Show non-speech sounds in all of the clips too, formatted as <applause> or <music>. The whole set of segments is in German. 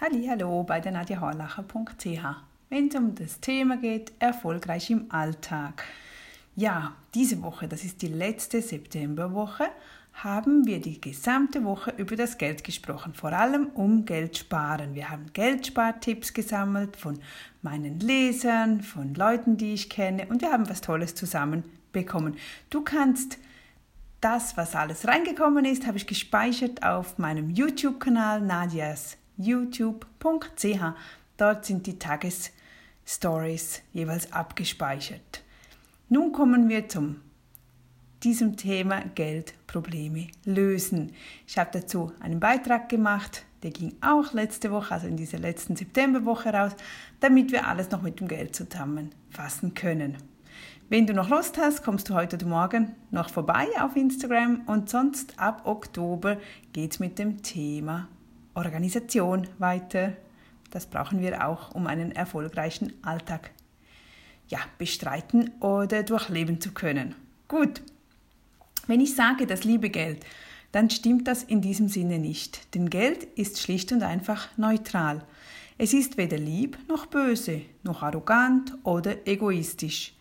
Hallo bei der nadjahorlacher.ch. Wenn es um das Thema geht, erfolgreich im Alltag. Ja, diese Woche, das ist die letzte Septemberwoche, haben wir die gesamte Woche über das Geld gesprochen, vor allem um Geld sparen. Wir haben Geldspartipps gesammelt von meinen Lesern, von Leuten, die ich kenne und wir haben was Tolles zusammen bekommen. Du kannst das, was alles reingekommen ist, habe ich gespeichert auf meinem YouTube-Kanal Nadias youtube.ch. Dort sind die Tagesstories jeweils abgespeichert. Nun kommen wir zum diesem Thema Geldprobleme lösen. Ich habe dazu einen Beitrag gemacht, der ging auch letzte Woche, also in dieser letzten Septemberwoche raus, damit wir alles noch mit dem Geld zusammenfassen können. Wenn du noch Lust hast, kommst du heute morgen noch vorbei auf Instagram und sonst ab Oktober geht es mit dem Thema Organisation weiter. Das brauchen wir auch, um einen erfolgreichen Alltag ja, bestreiten oder durchleben zu können. Gut, wenn ich sage das liebe Geld, dann stimmt das in diesem Sinne nicht, denn Geld ist schlicht und einfach neutral. Es ist weder lieb noch böse, noch arrogant oder egoistisch.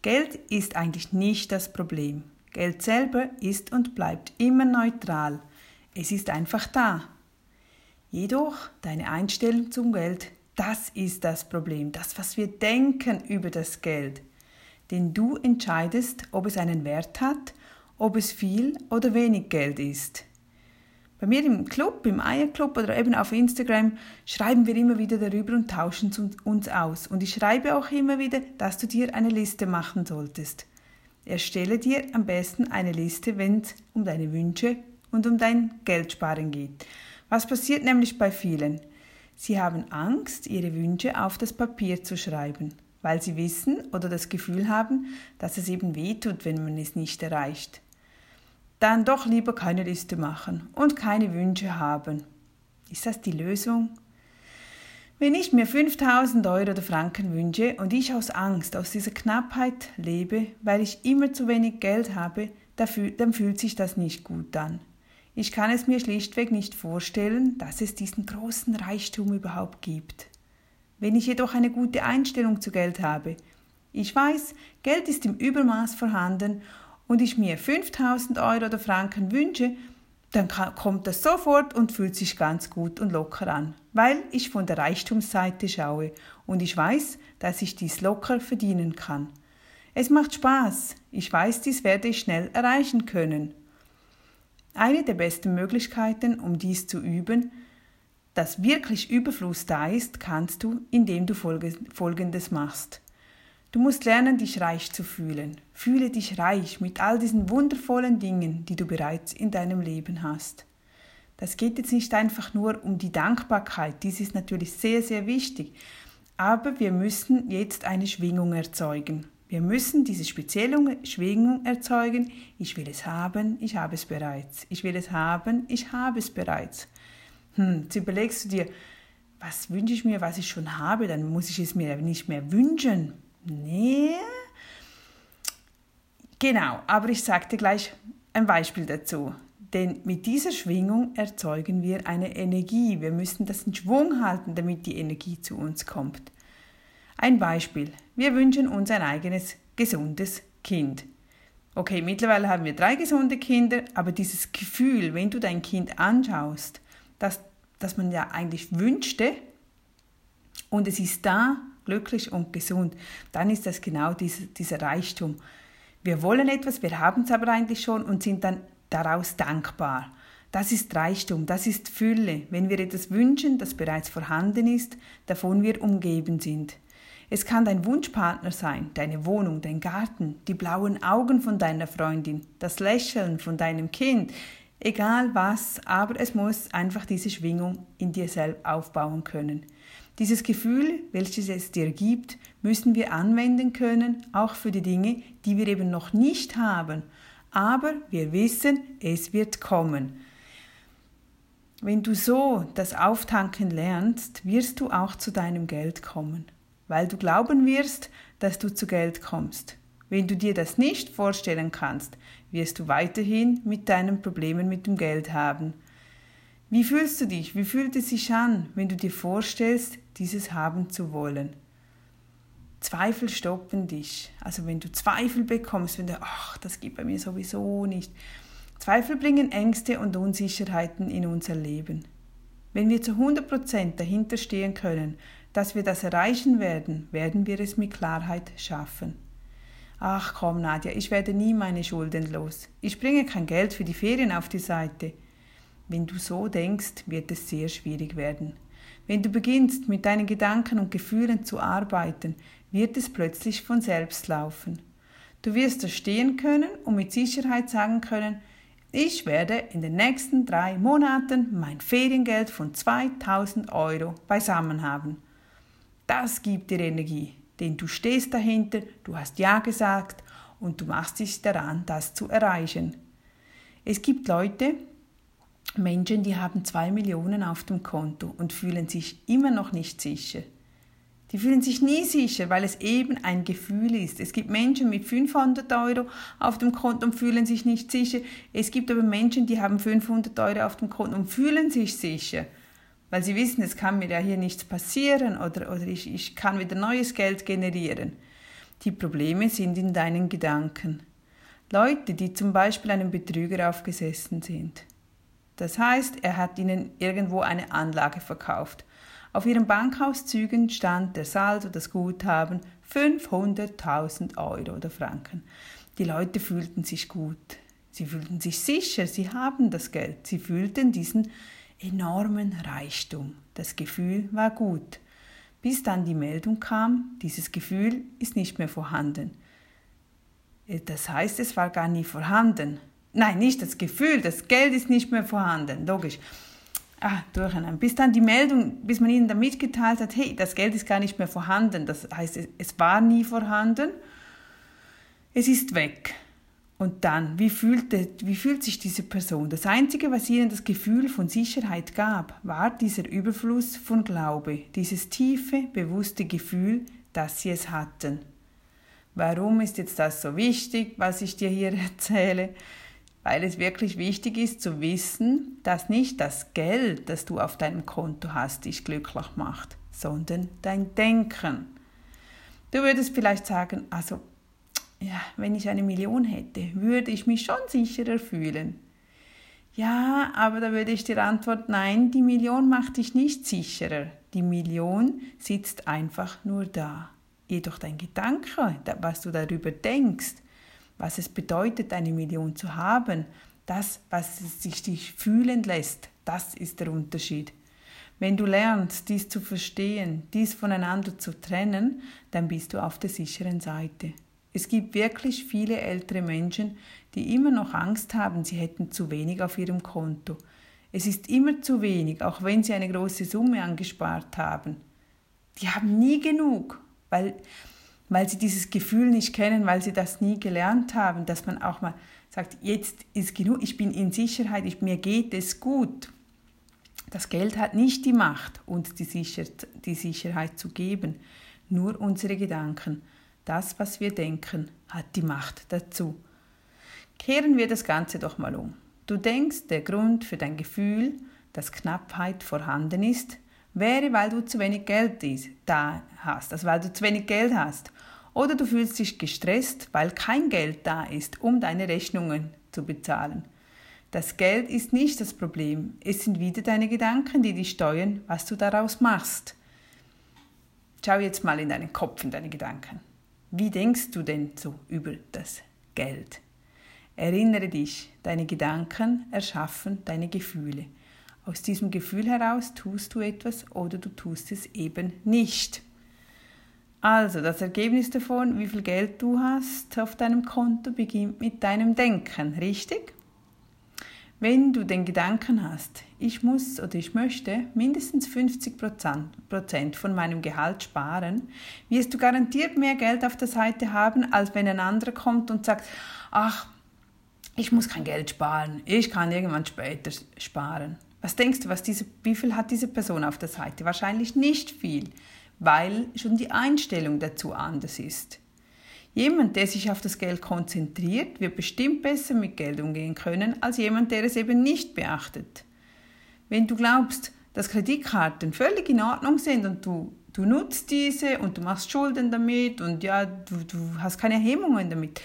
Geld ist eigentlich nicht das Problem. Geld selber ist und bleibt immer neutral. Es ist einfach da. Jedoch deine Einstellung zum Geld, das ist das Problem, das, was wir denken über das Geld. Denn du entscheidest, ob es einen Wert hat, ob es viel oder wenig Geld ist. Bei mir im Club, im Eierclub oder eben auf Instagram schreiben wir immer wieder darüber und tauschen uns aus. Und ich schreibe auch immer wieder, dass du dir eine Liste machen solltest. Erstelle dir am besten eine Liste, wenn es um deine Wünsche und um dein Geldsparen geht. Was passiert nämlich bei vielen? Sie haben Angst, ihre Wünsche auf das Papier zu schreiben, weil sie wissen oder das Gefühl haben, dass es eben wehtut, wenn man es nicht erreicht dann doch lieber keine Liste machen und keine Wünsche haben. Ist das die Lösung? Wenn ich mir 5000 Euro oder Franken wünsche und ich aus Angst, aus dieser Knappheit lebe, weil ich immer zu wenig Geld habe, dann fühlt sich das nicht gut an. Ich kann es mir schlichtweg nicht vorstellen, dass es diesen großen Reichtum überhaupt gibt. Wenn ich jedoch eine gute Einstellung zu Geld habe, ich weiß, Geld ist im Übermaß vorhanden und ich mir 5000 Euro oder Franken wünsche, dann kommt das sofort und fühlt sich ganz gut und locker an, weil ich von der Reichtumsseite schaue und ich weiß, dass ich dies locker verdienen kann. Es macht Spaß, ich weiß, dies werde ich schnell erreichen können. Eine der besten Möglichkeiten, um dies zu üben, dass wirklich Überfluss da ist, kannst du, indem du Folgendes machst. Du musst lernen, dich reich zu fühlen. Fühle dich reich mit all diesen wundervollen Dingen, die du bereits in deinem Leben hast. Das geht jetzt nicht einfach nur um die Dankbarkeit, dies ist natürlich sehr, sehr wichtig, aber wir müssen jetzt eine Schwingung erzeugen. Wir müssen diese spezielle Schwingung erzeugen. Ich will es haben, ich habe es bereits. Ich will es haben, ich habe es bereits. Hm, jetzt überlegst du dir, was wünsche ich mir, was ich schon habe, dann muss ich es mir nicht mehr wünschen. Nee. Genau, aber ich sagte gleich ein Beispiel dazu. Denn mit dieser Schwingung erzeugen wir eine Energie. Wir müssen das in Schwung halten, damit die Energie zu uns kommt. Ein Beispiel. Wir wünschen uns ein eigenes gesundes Kind. Okay, mittlerweile haben wir drei gesunde Kinder, aber dieses Gefühl, wenn du dein Kind anschaust, dass, dass man ja eigentlich wünschte und es ist da glücklich und gesund, dann ist das genau diese, dieser Reichtum. Wir wollen etwas, wir haben es aber eigentlich schon und sind dann daraus dankbar. Das ist Reichtum, das ist Fülle, wenn wir etwas wünschen, das bereits vorhanden ist, davon wir umgeben sind. Es kann dein Wunschpartner sein, deine Wohnung, dein Garten, die blauen Augen von deiner Freundin, das Lächeln von deinem Kind, egal was, aber es muss einfach diese Schwingung in dir selbst aufbauen können. Dieses Gefühl, welches es dir gibt, müssen wir anwenden können, auch für die Dinge, die wir eben noch nicht haben. Aber wir wissen, es wird kommen. Wenn du so das Auftanken lernst, wirst du auch zu deinem Geld kommen, weil du glauben wirst, dass du zu Geld kommst. Wenn du dir das nicht vorstellen kannst, wirst du weiterhin mit deinen Problemen mit dem Geld haben. Wie fühlst du dich? Wie fühlt es sich an, wenn du dir vorstellst, dieses haben zu wollen? Zweifel stoppen dich. Also wenn du Zweifel bekommst, wenn du, ach, das geht bei mir sowieso nicht. Zweifel bringen Ängste und Unsicherheiten in unser Leben. Wenn wir zu 100% dahinter stehen können, dass wir das erreichen werden, werden wir es mit Klarheit schaffen. Ach komm, Nadja, ich werde nie meine Schulden los. Ich bringe kein Geld für die Ferien auf die Seite. Wenn du so denkst, wird es sehr schwierig werden. Wenn du beginnst, mit deinen Gedanken und Gefühlen zu arbeiten, wird es plötzlich von selbst laufen. Du wirst da stehen können und mit Sicherheit sagen können, ich werde in den nächsten drei Monaten mein Feriengeld von 2000 Euro beisammen haben. Das gibt dir Energie, denn du stehst dahinter, du hast Ja gesagt und du machst dich daran, das zu erreichen. Es gibt Leute, Menschen, die haben zwei Millionen auf dem Konto und fühlen sich immer noch nicht sicher. Die fühlen sich nie sicher, weil es eben ein Gefühl ist. Es gibt Menschen mit 500 Euro auf dem Konto und fühlen sich nicht sicher. Es gibt aber Menschen, die haben 500 Euro auf dem Konto und fühlen sich sicher, weil sie wissen, es kann mir ja hier nichts passieren oder, oder ich, ich kann wieder neues Geld generieren. Die Probleme sind in deinen Gedanken. Leute, die zum Beispiel einem Betrüger aufgesessen sind. Das heißt, er hat ihnen irgendwo eine Anlage verkauft. Auf ihren Bankauszügen stand der Saldo, das Guthaben 500.000 Euro oder Franken. Die Leute fühlten sich gut. Sie fühlten sich sicher, sie haben das Geld. Sie fühlten diesen enormen Reichtum. Das Gefühl war gut. Bis dann die Meldung kam, dieses Gefühl ist nicht mehr vorhanden. Das heißt, es war gar nie vorhanden. Nein, nicht das Gefühl, das Geld ist nicht mehr vorhanden, logisch. Ah, durcheinander. Bis dann die Meldung, bis man ihnen dann mitgeteilt hat, hey, das Geld ist gar nicht mehr vorhanden. Das heißt, es war nie vorhanden. Es ist weg. Und dann, wie fühlt, wie fühlt sich diese Person? Das Einzige, was ihnen das Gefühl von Sicherheit gab, war dieser Überfluss von Glaube, dieses tiefe, bewusste Gefühl, dass sie es hatten. Warum ist jetzt das so wichtig, was ich dir hier <laughs> erzähle? weil es wirklich wichtig ist zu wissen, dass nicht das Geld, das du auf deinem Konto hast, dich glücklich macht, sondern dein Denken. Du würdest vielleicht sagen, also ja, wenn ich eine Million hätte, würde ich mich schon sicherer fühlen. Ja, aber da würde ich dir antworten, nein, die Million macht dich nicht sicherer. Die Million sitzt einfach nur da. Jedoch dein Gedanke, was du darüber denkst, was es bedeutet, eine Million zu haben, das, was sich dich fühlen lässt, das ist der Unterschied. Wenn du lernst, dies zu verstehen, dies voneinander zu trennen, dann bist du auf der sicheren Seite. Es gibt wirklich viele ältere Menschen, die immer noch Angst haben, sie hätten zu wenig auf ihrem Konto. Es ist immer zu wenig, auch wenn sie eine große Summe angespart haben. Die haben nie genug, weil weil sie dieses Gefühl nicht kennen, weil sie das nie gelernt haben, dass man auch mal sagt, jetzt ist genug, ich bin in Sicherheit, ich, mir geht es gut. Das Geld hat nicht die Macht, uns die, Sicher die Sicherheit zu geben, nur unsere Gedanken. Das, was wir denken, hat die Macht dazu. Kehren wir das Ganze doch mal um. Du denkst, der Grund für dein Gefühl, dass Knappheit vorhanden ist, wäre, weil du zu wenig Geld da hast, also weil du zu wenig Geld hast. Oder du fühlst dich gestresst, weil kein Geld da ist, um deine Rechnungen zu bezahlen. Das Geld ist nicht das Problem, es sind wieder deine Gedanken, die dich steuern, was du daraus machst. Schau jetzt mal in deinen Kopf, in deine Gedanken. Wie denkst du denn so über das Geld? Erinnere dich, deine Gedanken erschaffen deine Gefühle. Aus diesem Gefühl heraus tust du etwas oder du tust es eben nicht. Also, das Ergebnis davon, wie viel Geld du hast auf deinem Konto, beginnt mit deinem Denken, richtig? Wenn du den Gedanken hast, ich muss oder ich möchte mindestens 50 Prozent von meinem Gehalt sparen, wirst du garantiert mehr Geld auf der Seite haben, als wenn ein anderer kommt und sagt, ach, ich muss kein Geld sparen, ich kann irgendwann später sparen. Was denkst du, was diese, wie viel hat diese Person auf der Seite? Wahrscheinlich nicht viel, weil schon die Einstellung dazu anders ist. Jemand, der sich auf das Geld konzentriert, wird bestimmt besser mit Geld umgehen können als jemand, der es eben nicht beachtet. Wenn du glaubst, dass Kreditkarten völlig in Ordnung sind und du, du nutzt diese und du machst Schulden damit und ja, du, du hast keine Hemmungen damit,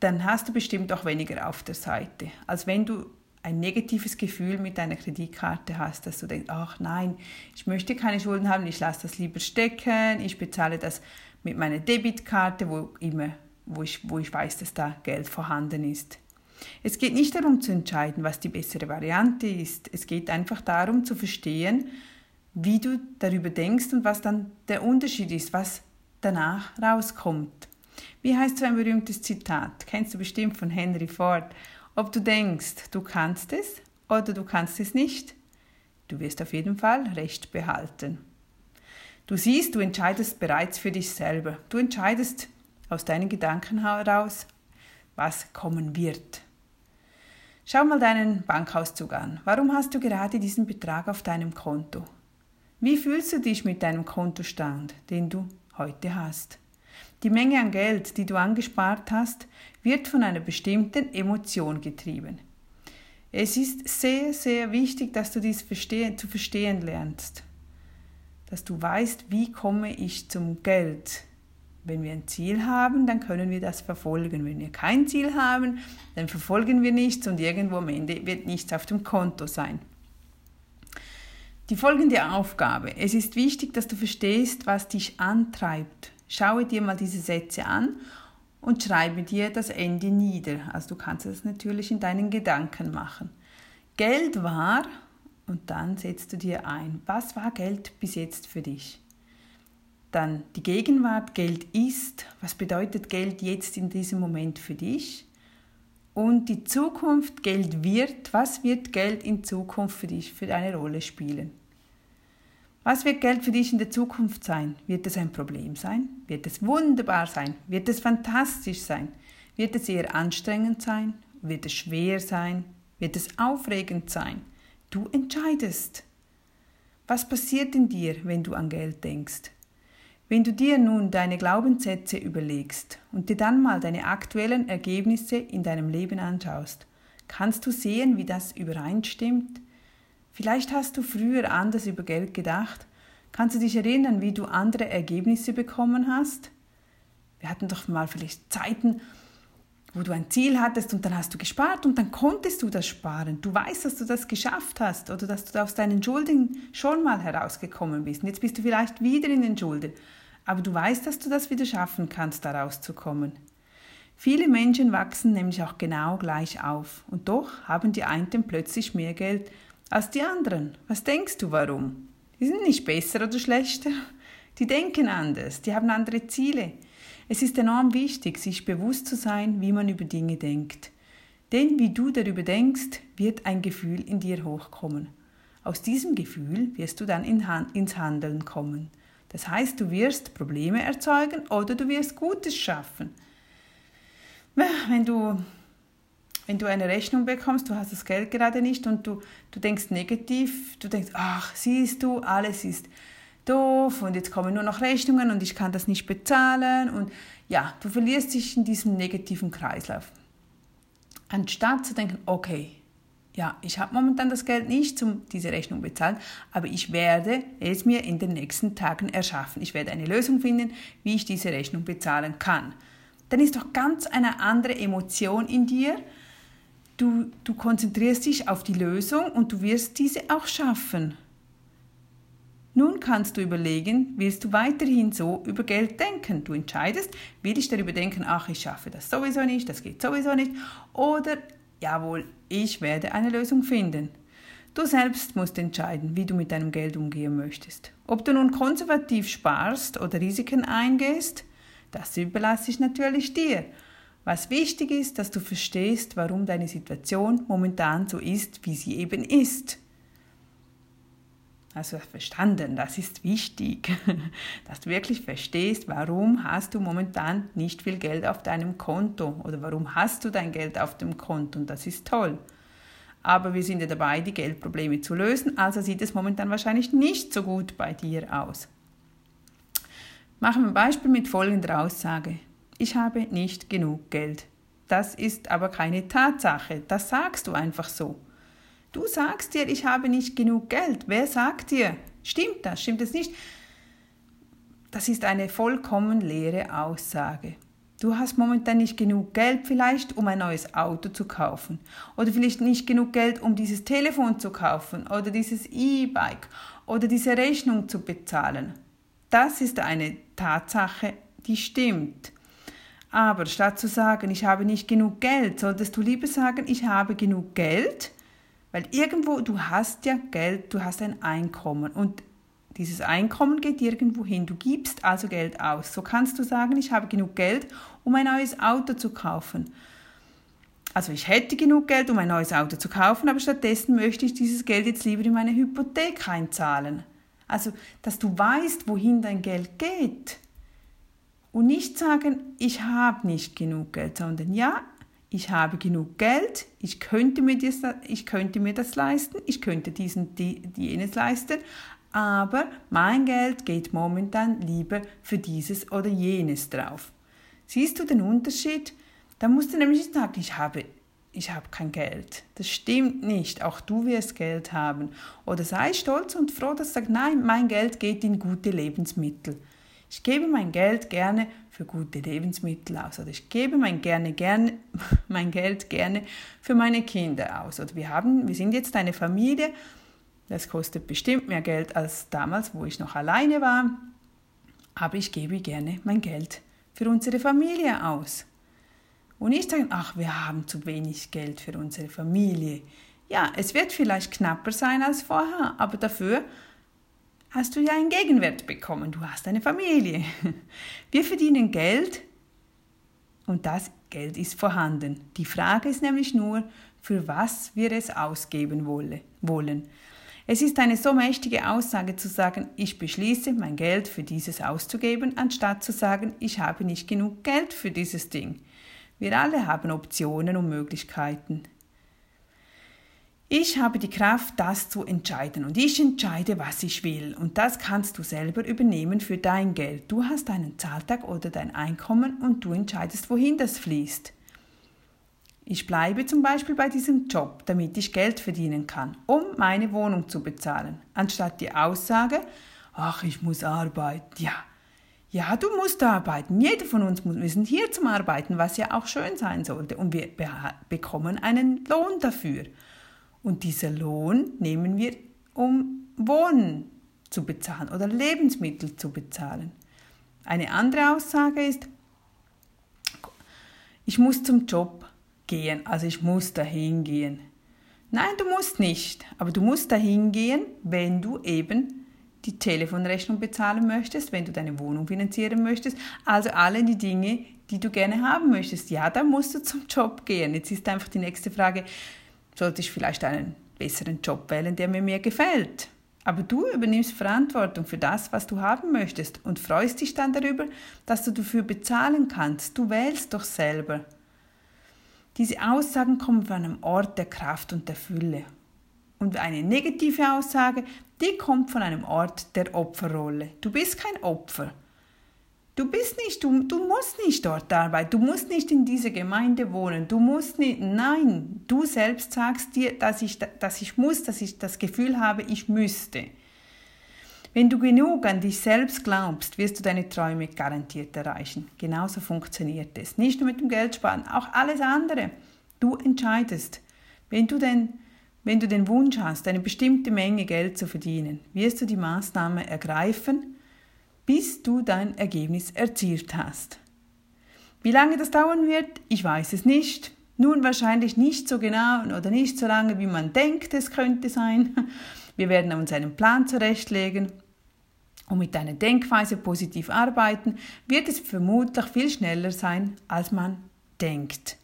dann hast du bestimmt auch weniger auf der Seite, als wenn du ein negatives Gefühl mit deiner Kreditkarte hast, dass du denkst, ach nein, ich möchte keine Schulden haben, ich lasse das lieber stecken, ich bezahle das mit meiner Debitkarte, wo immer, wo ich, wo ich weiß, dass da Geld vorhanden ist. Es geht nicht darum zu entscheiden, was die bessere Variante ist. Es geht einfach darum zu verstehen, wie du darüber denkst und was dann der Unterschied ist, was danach rauskommt. Wie heißt so ein berühmtes Zitat? Kennst du bestimmt von Henry Ford. Ob du denkst, du kannst es oder du kannst es nicht, du wirst auf jeden Fall Recht behalten. Du siehst, du entscheidest bereits für dich selber. Du entscheidest aus deinen Gedanken heraus, was kommen wird. Schau mal deinen Bankauszug an. Warum hast du gerade diesen Betrag auf deinem Konto? Wie fühlst du dich mit deinem Kontostand, den du heute hast? Die Menge an Geld, die du angespart hast, wird von einer bestimmten Emotion getrieben. Es ist sehr, sehr wichtig, dass du dies zu verstehen lernst. Dass du weißt, wie komme ich zum Geld. Wenn wir ein Ziel haben, dann können wir das verfolgen. Wenn wir kein Ziel haben, dann verfolgen wir nichts und irgendwo am Ende wird nichts auf dem Konto sein. Die folgende Aufgabe. Es ist wichtig, dass du verstehst, was dich antreibt. Schaue dir mal diese Sätze an und schreibe dir das Ende nieder. Also du kannst das natürlich in deinen Gedanken machen. Geld war, und dann setzt du dir ein, was war Geld bis jetzt für dich? Dann die Gegenwart, Geld ist, was bedeutet Geld jetzt in diesem Moment für dich? Und die Zukunft, Geld wird, was wird Geld in Zukunft für dich für eine Rolle spielen? Was wird Geld für dich in der Zukunft sein? Wird es ein Problem sein? Wird es wunderbar sein? Wird es fantastisch sein? Wird es eher anstrengend sein? Wird es schwer sein? Wird es aufregend sein? Du entscheidest. Was passiert in dir, wenn du an Geld denkst? Wenn du dir nun deine Glaubenssätze überlegst und dir dann mal deine aktuellen Ergebnisse in deinem Leben anschaust, kannst du sehen, wie das übereinstimmt Vielleicht hast du früher anders über Geld gedacht. Kannst du dich erinnern, wie du andere Ergebnisse bekommen hast? Wir hatten doch mal vielleicht Zeiten, wo du ein Ziel hattest und dann hast du gespart und dann konntest du das sparen. Du weißt, dass du das geschafft hast oder dass du aus deinen Schulden schon mal herausgekommen bist. Und jetzt bist du vielleicht wieder in den Schulden. Aber du weißt, dass du das wieder schaffen kannst, da rauszukommen. Viele Menschen wachsen nämlich auch genau gleich auf und doch haben die einen plötzlich mehr Geld als die anderen. Was denkst du warum? Die sind nicht besser oder schlechter. Die denken anders, die haben andere Ziele. Es ist enorm wichtig, sich bewusst zu sein, wie man über Dinge denkt. Denn wie du darüber denkst, wird ein Gefühl in dir hochkommen. Aus diesem Gefühl wirst du dann in ins Handeln kommen. Das heißt, du wirst Probleme erzeugen oder du wirst Gutes schaffen. Wenn du wenn du eine Rechnung bekommst, du hast das Geld gerade nicht und du, du denkst negativ, du denkst, ach, siehst du, alles ist doof und jetzt kommen nur noch Rechnungen und ich kann das nicht bezahlen und ja, du verlierst dich in diesem negativen Kreislauf. Anstatt zu denken, okay, ja, ich habe momentan das Geld nicht, um diese Rechnung bezahlen, aber ich werde es mir in den nächsten Tagen erschaffen. Ich werde eine Lösung finden, wie ich diese Rechnung bezahlen kann. Dann ist doch ganz eine andere Emotion in dir, Du, du konzentrierst dich auf die Lösung und du wirst diese auch schaffen. Nun kannst du überlegen, willst du weiterhin so über Geld denken? Du entscheidest, will ich darüber denken, ach, ich schaffe das sowieso nicht, das geht sowieso nicht, oder jawohl, ich werde eine Lösung finden. Du selbst musst entscheiden, wie du mit deinem Geld umgehen möchtest. Ob du nun konservativ sparst oder Risiken eingehst, das überlasse ich natürlich dir. Was wichtig ist, dass du verstehst, warum deine Situation momentan so ist, wie sie eben ist. Also verstanden, das ist wichtig, <laughs> dass du wirklich verstehst, warum hast du momentan nicht viel Geld auf deinem Konto oder warum hast du dein Geld auf dem Konto und das ist toll. Aber wir sind ja dabei, die Geldprobleme zu lösen, also sieht es momentan wahrscheinlich nicht so gut bei dir aus. Machen wir ein Beispiel mit folgender Aussage ich habe nicht genug Geld. Das ist aber keine Tatsache, das sagst du einfach so. Du sagst dir, ich habe nicht genug Geld. Wer sagt dir? Stimmt das? Stimmt das nicht? Das ist eine vollkommen leere Aussage. Du hast momentan nicht genug Geld vielleicht, um ein neues Auto zu kaufen. Oder vielleicht nicht genug Geld, um dieses Telefon zu kaufen oder dieses E-Bike oder diese Rechnung zu bezahlen. Das ist eine Tatsache, die stimmt. Aber statt zu sagen, ich habe nicht genug Geld, solltest du lieber sagen, ich habe genug Geld, weil irgendwo, du hast ja Geld, du hast ein Einkommen und dieses Einkommen geht irgendwo hin. Du gibst also Geld aus. So kannst du sagen, ich habe genug Geld, um ein neues Auto zu kaufen. Also ich hätte genug Geld, um ein neues Auto zu kaufen, aber stattdessen möchte ich dieses Geld jetzt lieber in meine Hypothek einzahlen. Also, dass du weißt, wohin dein Geld geht. Und nicht sagen, ich habe nicht genug Geld, sondern ja, ich habe genug Geld, ich könnte mir das, ich könnte mir das leisten, ich könnte diesen, die, jenes leisten, aber mein Geld geht momentan lieber für dieses oder jenes drauf. Siehst du den Unterschied? Da musst du nämlich nicht sagen, ich habe, ich habe kein Geld. Das stimmt nicht. Auch du wirst Geld haben. Oder sei stolz und froh, dass du sagst, nein, mein Geld geht in gute Lebensmittel. Ich gebe mein Geld gerne für gute Lebensmittel aus oder ich gebe mein, gerne, gerne, <laughs> mein Geld gerne für meine Kinder aus. Oder wir, haben, wir sind jetzt eine Familie, das kostet bestimmt mehr Geld als damals, wo ich noch alleine war, aber ich gebe gerne mein Geld für unsere Familie aus. Und nicht sagen, ach, wir haben zu wenig Geld für unsere Familie. Ja, es wird vielleicht knapper sein als vorher, aber dafür hast du ja einen Gegenwert bekommen. Du hast eine Familie. <laughs> Wir verdienen Geld und das Geld ist vorhanden. Die Frage ist nämlich nur, für was wir es ausgeben wollen. Es ist eine so mächtige Aussage zu sagen, ich beschließe, mein Geld für dieses auszugeben, anstatt zu sagen, ich habe nicht genug Geld für dieses Ding. Wir alle haben Optionen und Möglichkeiten. Ich habe die Kraft, das zu entscheiden und ich entscheide, was ich will und das kannst du selber übernehmen für dein Geld. Du hast deinen Zahltag oder dein Einkommen und du entscheidest, wohin das fließt. Ich bleibe zum Beispiel bei diesem Job, damit ich Geld verdienen kann, um meine Wohnung zu bezahlen, anstatt die Aussage, ach, ich muss arbeiten. Ja, ja, du musst arbeiten. Jeder von uns muss, wir hier zum Arbeiten, was ja auch schön sein sollte. Und wir bekommen einen Lohn dafür. Und dieser Lohn nehmen wir, um Wohnen zu bezahlen oder Lebensmittel zu bezahlen. Eine andere Aussage ist, ich muss zum Job gehen, also ich muss dahin gehen. Nein, du musst nicht, aber du musst dahin gehen, wenn du eben die Telefonrechnung bezahlen möchtest, wenn du deine Wohnung finanzieren möchtest, also alle die Dinge, die du gerne haben möchtest. Ja, dann musst du zum Job gehen. Jetzt ist einfach die nächste Frage, sollte ich vielleicht einen besseren Job wählen, der mir mehr gefällt? Aber du übernimmst Verantwortung für das, was du haben möchtest und freust dich dann darüber, dass du dafür bezahlen kannst. Du wählst doch selber. Diese Aussagen kommen von einem Ort der Kraft und der Fülle. Und eine negative Aussage, die kommt von einem Ort der Opferrolle. Du bist kein Opfer. Du bist nicht, du, du musst nicht dort arbeiten, du musst nicht in dieser Gemeinde wohnen, du musst nicht, nein, du selbst sagst dir, dass ich, dass ich muss, dass ich das Gefühl habe, ich müsste. Wenn du genug an dich selbst glaubst, wirst du deine Träume garantiert erreichen. Genauso funktioniert es. Nicht nur mit dem Geld sparen, auch alles andere. Du entscheidest. Wenn du den, wenn du den Wunsch hast, eine bestimmte Menge Geld zu verdienen, wirst du die Maßnahme ergreifen, bis du dein Ergebnis erzielt hast. Wie lange das dauern wird, ich weiß es nicht. Nun wahrscheinlich nicht so genau oder nicht so lange, wie man denkt, es könnte sein. <laughs> Wir werden uns einen Plan zurechtlegen und mit deiner Denkweise positiv arbeiten, wird es vermutlich viel schneller sein, als man denkt.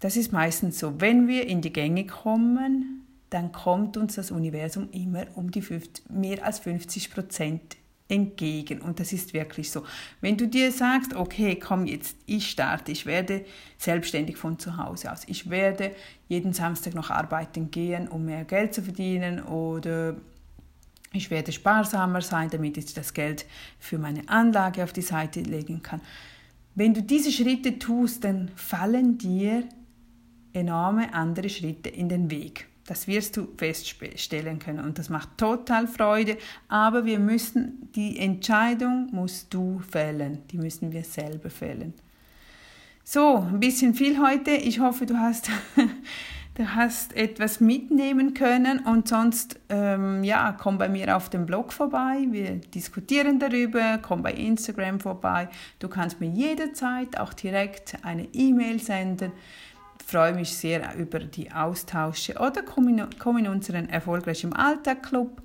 Das ist meistens so. Wenn wir in die Gänge kommen, dann kommt uns das Universum immer um die 50, mehr als 50 Prozent entgegen. Und das ist wirklich so. Wenn du dir sagst, okay, komm jetzt, ich starte, ich werde selbstständig von zu Hause aus, ich werde jeden Samstag noch arbeiten gehen, um mehr Geld zu verdienen oder ich werde sparsamer sein, damit ich das Geld für meine Anlage auf die Seite legen kann. Wenn du diese Schritte tust, dann fallen dir enorme andere Schritte in den Weg. Das wirst du feststellen können und das macht total Freude. Aber wir müssen, die Entscheidung musst du fällen. Die müssen wir selber fällen. So, ein bisschen viel heute. Ich hoffe, du hast <laughs> du hast etwas mitnehmen können und sonst ähm, ja, komm bei mir auf dem Blog vorbei, wir diskutieren darüber, komm bei Instagram vorbei. Du kannst mir jederzeit auch direkt eine E-Mail senden. Freue mich sehr über die Austausche oder komm in, komm in unseren Erfolgreich im Alltag Club.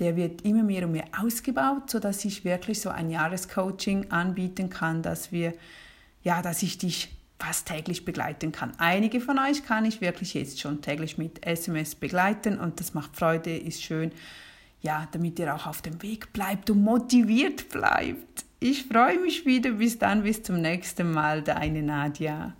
Der wird immer mehr und mehr ausgebaut, sodass ich wirklich so ein Jahrescoaching anbieten kann, dass wir ja, dass ich dich fast täglich begleiten kann. Einige von euch kann ich wirklich jetzt schon täglich mit SMS begleiten und das macht Freude, ist schön, ja, damit ihr auch auf dem Weg bleibt und motiviert bleibt. Ich freue mich wieder. Bis dann, bis zum nächsten Mal, deine Nadja.